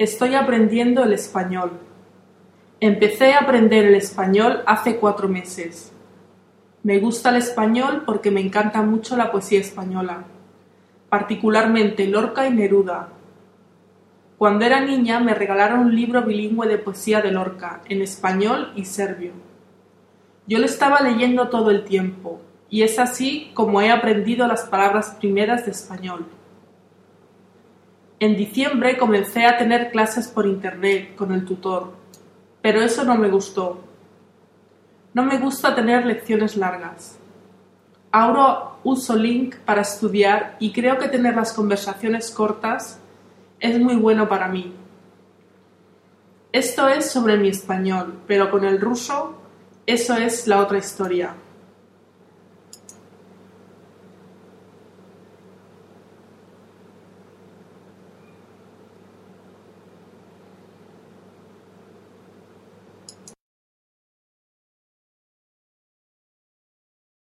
Estoy aprendiendo el español. Empecé a aprender el español hace cuatro meses. Me gusta el español porque me encanta mucho la poesía española, particularmente Lorca y Neruda. Cuando era niña me regalaron un libro bilingüe de poesía de Lorca, en español y serbio. Yo lo estaba leyendo todo el tiempo, y es así como he aprendido las palabras primeras de español. En diciembre comencé a tener clases por internet con el tutor, pero eso no me gustó. No me gusta tener lecciones largas. Ahora uso Link para estudiar y creo que tener las conversaciones cortas es muy bueno para mí. Esto es sobre mi español, pero con el ruso eso es la otra historia.